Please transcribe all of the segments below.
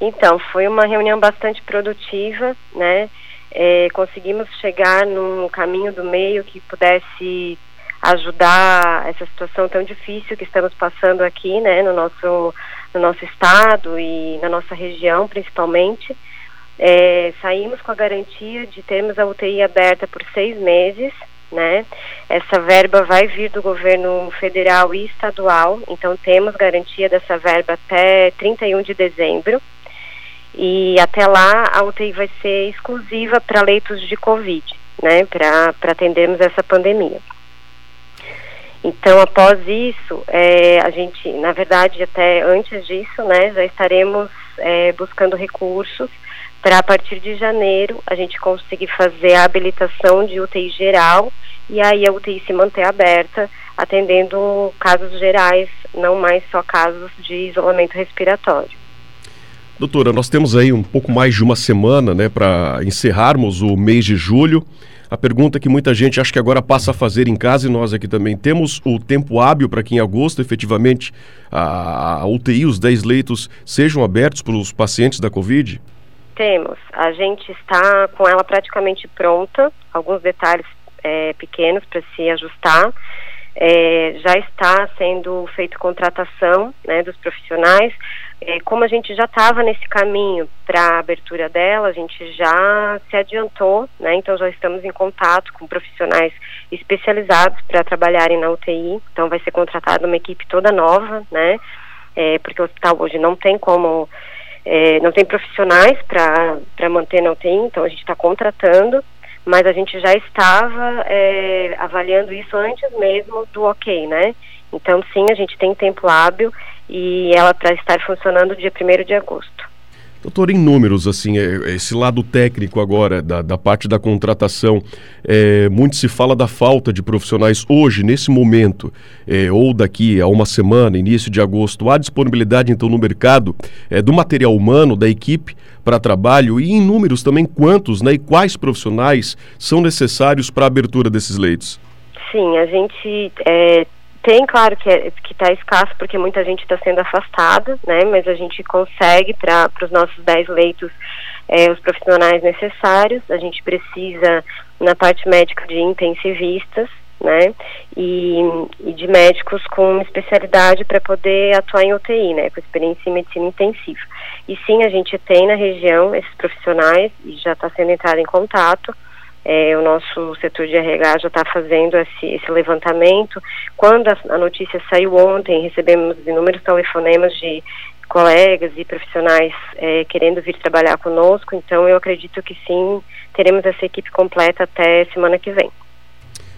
Então, foi uma reunião bastante produtiva, né? É, conseguimos chegar num caminho do meio que pudesse ajudar essa situação tão difícil que estamos passando aqui, né, no nosso, no nosso estado e na nossa região, principalmente. É, saímos com a garantia de termos a UTI aberta por seis meses, né? Essa verba vai vir do governo federal e estadual, então temos garantia dessa verba até 31 de dezembro. E até lá a UTI vai ser exclusiva para leitos de Covid, né? Para atendermos essa pandemia. Então, após isso, é, a gente, na verdade, até antes disso, né, já estaremos é, buscando recursos para a partir de janeiro a gente conseguir fazer a habilitação de UTI geral e aí a UTI se manter aberta, atendendo casos gerais, não mais só casos de isolamento respiratório. Doutora, nós temos aí um pouco mais de uma semana né, para encerrarmos o mês de julho. A pergunta que muita gente acha que agora passa a fazer em casa e nós aqui também. Temos o tempo hábil para que em agosto, efetivamente, a, UTI, os 10 leitos, sejam abertos para os pacientes da Covid? Temos. A gente está com ela praticamente pronta, alguns detalhes é, pequenos para se ajustar. É, já está sendo feita contratação né, dos profissionais. É, como a gente já estava nesse caminho para a abertura dela, a gente já se adiantou, né, então já estamos em contato com profissionais especializados para trabalharem na UTI. Então vai ser contratada uma equipe toda nova, né, é, porque o hospital hoje não tem como é, não tem profissionais para manter na UTI, então a gente está contratando, mas a gente já estava é, avaliando isso antes mesmo do ok, né? Então, sim, a gente tem tempo hábil e ela para estar funcionando dia 1 de agosto. Doutor, em números, assim, é, esse lado técnico agora, da, da parte da contratação, é, muito se fala da falta de profissionais hoje, nesse momento, é, ou daqui a uma semana, início de agosto. Há disponibilidade, então, no mercado é, do material humano, da equipe para trabalho e em números também quantos né, e quais profissionais são necessários para a abertura desses leitos? Sim, a gente é, tem, claro, que é, está escasso porque muita gente está sendo afastada, né? Mas a gente consegue para os nossos 10 leitos é, os profissionais necessários. A gente precisa, na parte médica, de intensivistas, né? E, e de médicos com especialidade para poder atuar em UTI, né? Com experiência em medicina intensiva. E sim, a gente tem na região esses profissionais e já está sendo entrado em contato. É, o nosso setor de RH já está fazendo esse, esse, levantamento. Quando a, a, notícia saiu ontem, recebemos inúmeros telefonemas de colegas e profissionais é, querendo vir trabalhar conosco, então eu acredito que sim, teremos essa equipe completa até semana que vem.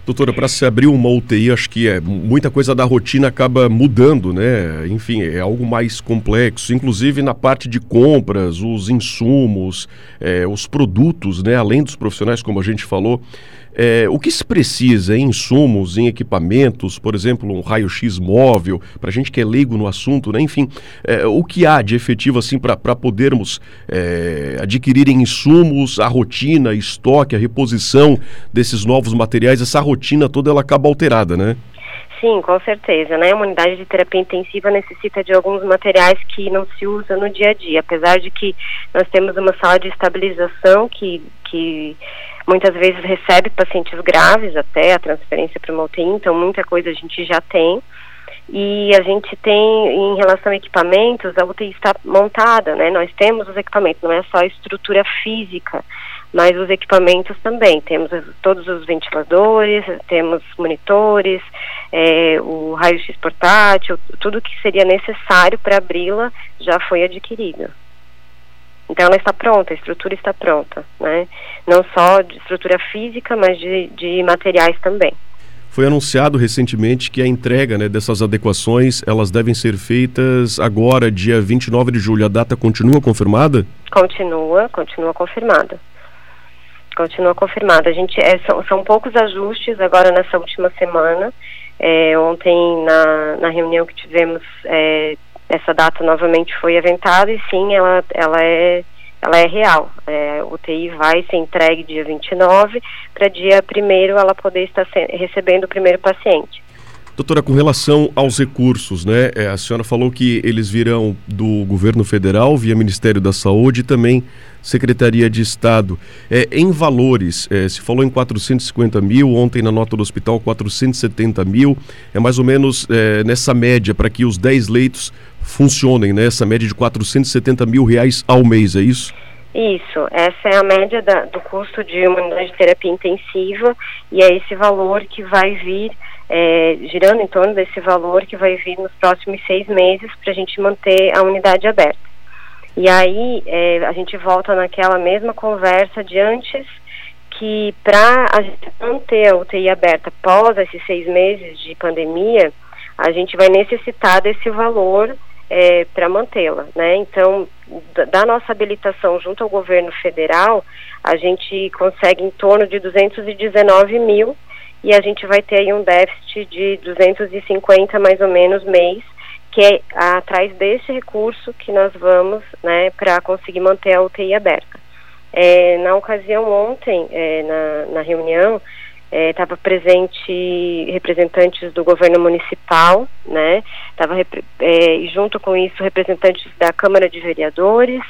Doutora, para se abrir uma UTI, acho que é muita coisa da rotina acaba mudando, né? Enfim, é algo mais complexo, inclusive na parte de compras, os insumos, é, os produtos, né? Além dos profissionais, como a gente falou. É, o que se precisa em insumos, em equipamentos, por exemplo, um raio-x móvel, para a gente que é leigo no assunto, né? enfim, é, o que há de efetivo assim para podermos é, adquirir em insumos, a rotina, estoque, a reposição desses novos materiais, essa rotina toda ela acaba alterada, né? Sim, com certeza, né? Uma unidade de terapia intensiva necessita de alguns materiais que não se usa no dia a dia, apesar de que nós temos uma sala de estabilização que, que muitas vezes recebe pacientes graves até a transferência para uma UTI, então muita coisa a gente já tem. E a gente tem, em relação a equipamentos, a UTI está montada, né? Nós temos os equipamentos, não é só a estrutura física, mas os equipamentos também. Temos todos os ventiladores, temos monitores, é, o raio-x portátil, tudo que seria necessário para abri-la já foi adquirido. Então ela está pronta, a estrutura está pronta, né? Não só de estrutura física, mas de, de materiais também. Foi anunciado recentemente que a entrega né, dessas adequações elas devem ser feitas agora, dia 29 de julho. A data continua confirmada? Continua, continua confirmada. Continua confirmada. A gente é, são, são poucos ajustes agora nessa última semana. É, ontem na, na reunião que tivemos é, essa data novamente foi aventada e sim, ela, ela é ela é real. É, o UTI vai ser entregue dia 29 para dia 1 ela poder estar recebendo o primeiro paciente. Doutora, com relação aos recursos, né? É, a senhora falou que eles virão do governo federal via Ministério da Saúde e também Secretaria de Estado. É, em valores, é, se falou em 450 mil, ontem na nota do hospital 470 mil, é mais ou menos é, nessa média para que os 10 leitos funcionem, né? Essa média de 470 mil reais ao mês, é isso? Isso, essa é a média da, do custo de uma unidade de terapia intensiva e é esse valor que vai vir é, girando em torno desse valor que vai vir nos próximos seis meses para a gente manter a unidade aberta. E aí é, a gente volta naquela mesma conversa de antes que para a gente manter a UTI aberta após esses seis meses de pandemia, a gente vai necessitar desse valor é, para mantê-la, né? Então, da nossa habilitação junto ao governo federal, a gente consegue em torno de 219 mil e a gente vai ter aí um déficit de 250 mais ou menos mês, que é atrás desse recurso que nós vamos, né, para conseguir manter a UTI aberta. É, na ocasião ontem, é, na, na reunião, estava é, presente representantes do governo municipal, né? Tava é, e junto com isso representantes da Câmara de Vereadores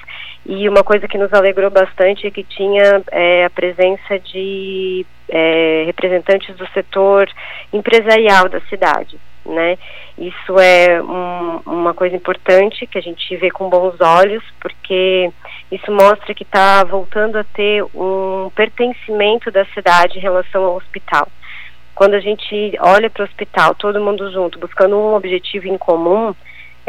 e uma coisa que nos alegrou bastante é que tinha é, a presença de é, representantes do setor empresarial da cidade, né? Isso é um, uma coisa importante que a gente vê com bons olhos, porque isso mostra que está voltando a ter um pertencimento da cidade em relação ao hospital. Quando a gente olha para o hospital, todo mundo junto, buscando um objetivo em comum,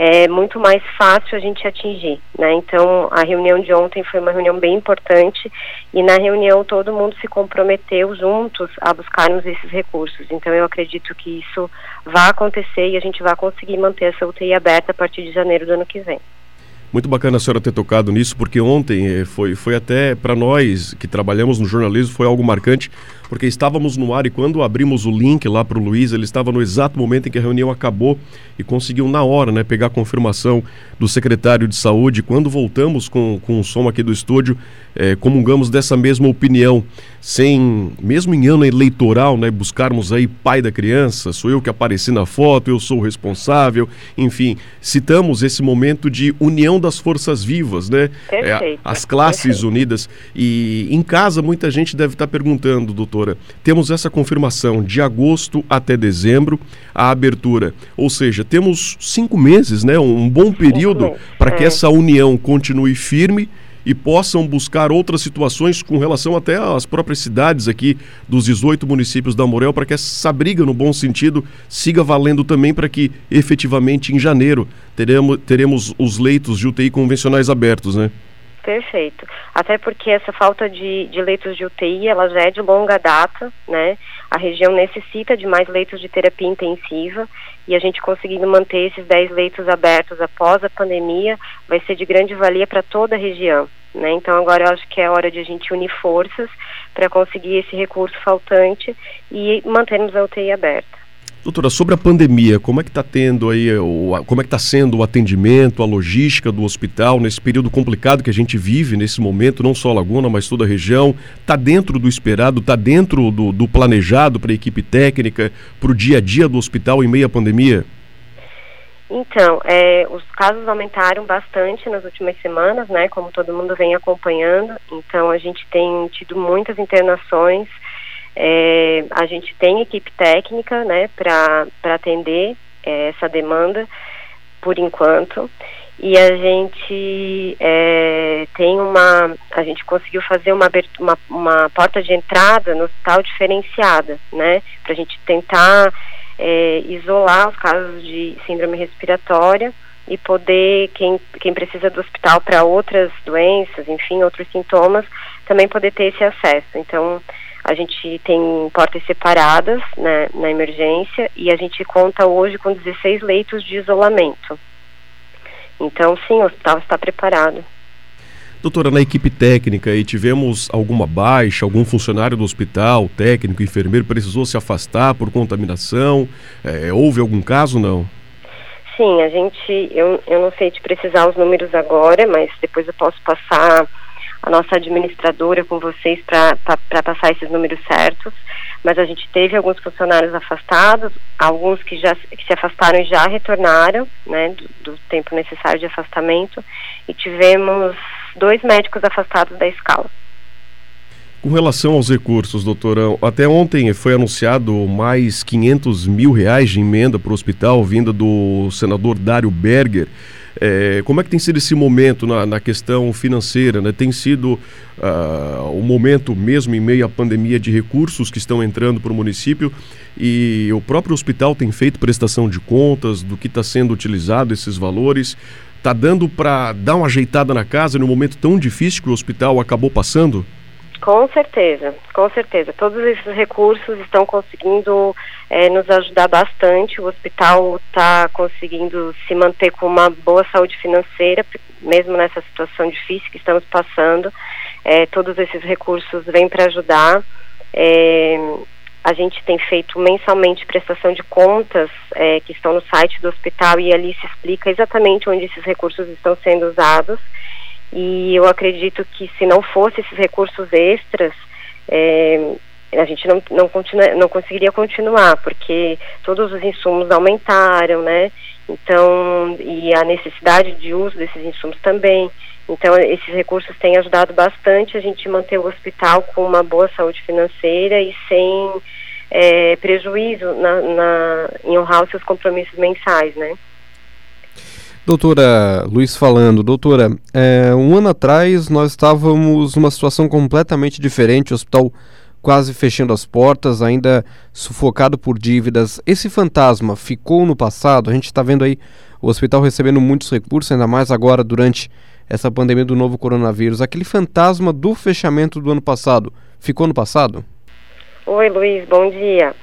é muito mais fácil a gente atingir, né? Então, a reunião de ontem foi uma reunião bem importante e na reunião todo mundo se comprometeu juntos a buscarmos esses recursos. Então, eu acredito que isso vai acontecer e a gente vai conseguir manter essa UTI aberta a partir de janeiro do ano que vem. Muito bacana a senhora ter tocado nisso, porque ontem eh, foi, foi até para nós que trabalhamos no jornalismo, foi algo marcante, porque estávamos no ar e quando abrimos o link lá para o Luiz, ele estava no exato momento em que a reunião acabou e conseguiu na hora né, pegar a confirmação do secretário de saúde. Quando voltamos com, com o som aqui do estúdio, é, comungamos dessa mesma opinião, sem, mesmo em ano eleitoral, né, buscarmos aí pai da criança, sou eu que apareci na foto, eu sou o responsável, enfim, citamos esse momento de união das forças vivas, né? É, as classes perfeito. unidas. E em casa muita gente deve estar perguntando, doutora, temos essa confirmação de agosto até dezembro, a abertura, ou seja, temos cinco meses, né? Um bom período para que é. essa união continue firme e possam buscar outras situações com relação até às próprias cidades aqui dos 18 municípios da Morel, para que essa briga, no bom sentido, siga valendo também para que efetivamente em janeiro teremos, teremos os leitos de UTI convencionais abertos, né? Perfeito. Até porque essa falta de, de leitos de UTI, ela já é de longa data, né? A região necessita de mais leitos de terapia intensiva e a gente conseguindo manter esses 10 leitos abertos após a pandemia vai ser de grande valia para toda a região, né? Então agora eu acho que é hora de a gente unir forças para conseguir esse recurso faltante e mantermos a UTI aberta. Doutora, sobre a pandemia, como é que está tendo aí, como é que está sendo o atendimento, a logística do hospital nesse período complicado que a gente vive nesse momento, não só a Laguna, mas toda a região? Está dentro do esperado, está dentro do, do planejado para a equipe técnica, para o dia a dia do hospital em meio à pandemia? Então, é, os casos aumentaram bastante nas últimas semanas, né? Como todo mundo vem acompanhando. Então, a gente tem tido muitas internações. É, a gente tem equipe técnica, né, para atender é, essa demanda, por enquanto. E a gente é, tem uma, a gente conseguiu fazer uma, uma, uma porta de entrada no hospital diferenciada, né, para a gente tentar é, isolar os casos de síndrome respiratória e poder, quem, quem precisa do hospital para outras doenças, enfim, outros sintomas, também poder ter esse acesso. Então, a gente tem portas separadas né, na emergência e a gente conta hoje com 16 leitos de isolamento. Então, sim, o hospital está preparado. Doutora, na equipe técnica aí tivemos alguma baixa, algum funcionário do hospital, técnico, enfermeiro, precisou se afastar por contaminação? É, houve algum caso, não? Sim, a gente, eu, eu não sei te precisar os números agora, mas depois eu posso passar a nossa administradora com vocês para passar esses números certos. mas a gente teve alguns funcionários afastados, alguns que já que se afastaram e já retornaram, né, do, do tempo necessário de afastamento, e tivemos dois médicos afastados da escala. Com relação aos recursos, doutora, até ontem foi anunciado mais 500 mil reais de emenda para o hospital, vinda do senador Dário Berger. É, como é que tem sido esse momento na, na questão financeira? Né? Tem sido uh, o momento mesmo em meio à pandemia de recursos que estão entrando para o município e o próprio hospital tem feito prestação de contas do que está sendo utilizado, esses valores. Está dando para dar uma ajeitada na casa no momento tão difícil que o hospital acabou passando? Com certeza, com certeza. Todos esses recursos estão conseguindo é, nos ajudar bastante. O hospital está conseguindo se manter com uma boa saúde financeira, mesmo nessa situação difícil que estamos passando. É, todos esses recursos vêm para ajudar. É, a gente tem feito mensalmente prestação de contas que estão no site do hospital e ali se explica exatamente onde esses recursos estão sendo usados. E eu acredito que se não fosse esses recursos extras, é, a gente não, não, continua, não conseguiria continuar, porque todos os insumos aumentaram, né? Então, e a necessidade de uso desses insumos também. Então, esses recursos têm ajudado bastante a gente manter o hospital com uma boa saúde financeira e sem é, prejuízo na, na, em honrar os seus compromissos mensais, né? Doutora Luiz falando, doutora, é, um ano atrás nós estávamos numa situação completamente diferente, o hospital quase fechando as portas, ainda sufocado por dívidas. Esse fantasma ficou no passado? A gente está vendo aí o hospital recebendo muitos recursos, ainda mais agora durante essa pandemia do novo coronavírus. Aquele fantasma do fechamento do ano passado, ficou no passado? Oi, Luiz, bom dia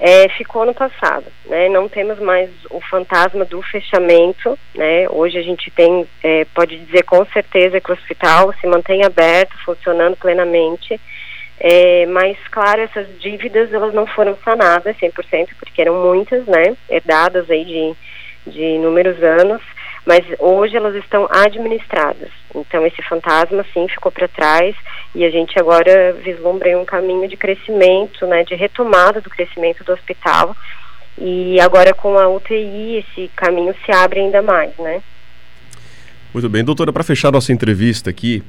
é, ficou no passado, né? Não temos mais o fantasma do fechamento, né? Hoje a gente tem, é, pode dizer com certeza que o hospital se mantém aberto, funcionando plenamente, é, mas claro, essas dívidas elas não foram sanadas 100%, porque eram muitas, né? Herdadas aí de, de inúmeros anos, mas hoje elas estão administradas. Então esse fantasma sim ficou para trás e a gente agora vislumbra um caminho de crescimento, né, de retomada do crescimento do hospital. E agora com a UTI esse caminho se abre ainda mais, né? Muito bem, doutora, para fechar nossa entrevista aqui,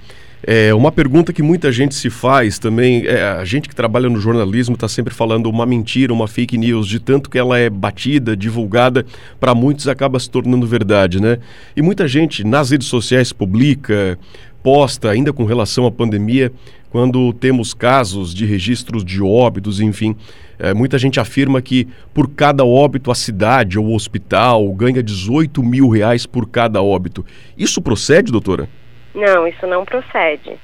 é uma pergunta que muita gente se faz também, é, a gente que trabalha no jornalismo está sempre falando uma mentira, uma fake news, de tanto que ela é batida, divulgada, para muitos acaba se tornando verdade, né? E muita gente nas redes sociais publica, posta, ainda com relação à pandemia, quando temos casos de registros de óbitos, enfim, é, muita gente afirma que por cada óbito a cidade ou o hospital ganha 18 mil reais por cada óbito. Isso procede, doutora? Não, isso não procede.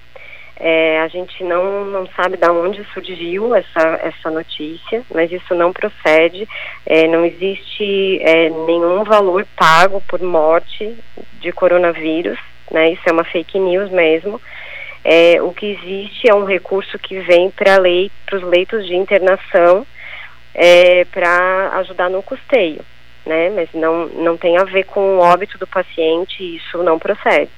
É, a gente não, não sabe de onde surgiu essa, essa notícia, mas isso não procede. É, não existe é, nenhum valor pago por morte de coronavírus, né? Isso é uma fake news mesmo. É, o que existe é um recurso que vem para lei, os leitos de internação é, para ajudar no custeio, né? Mas não, não tem a ver com o óbito do paciente, isso não procede.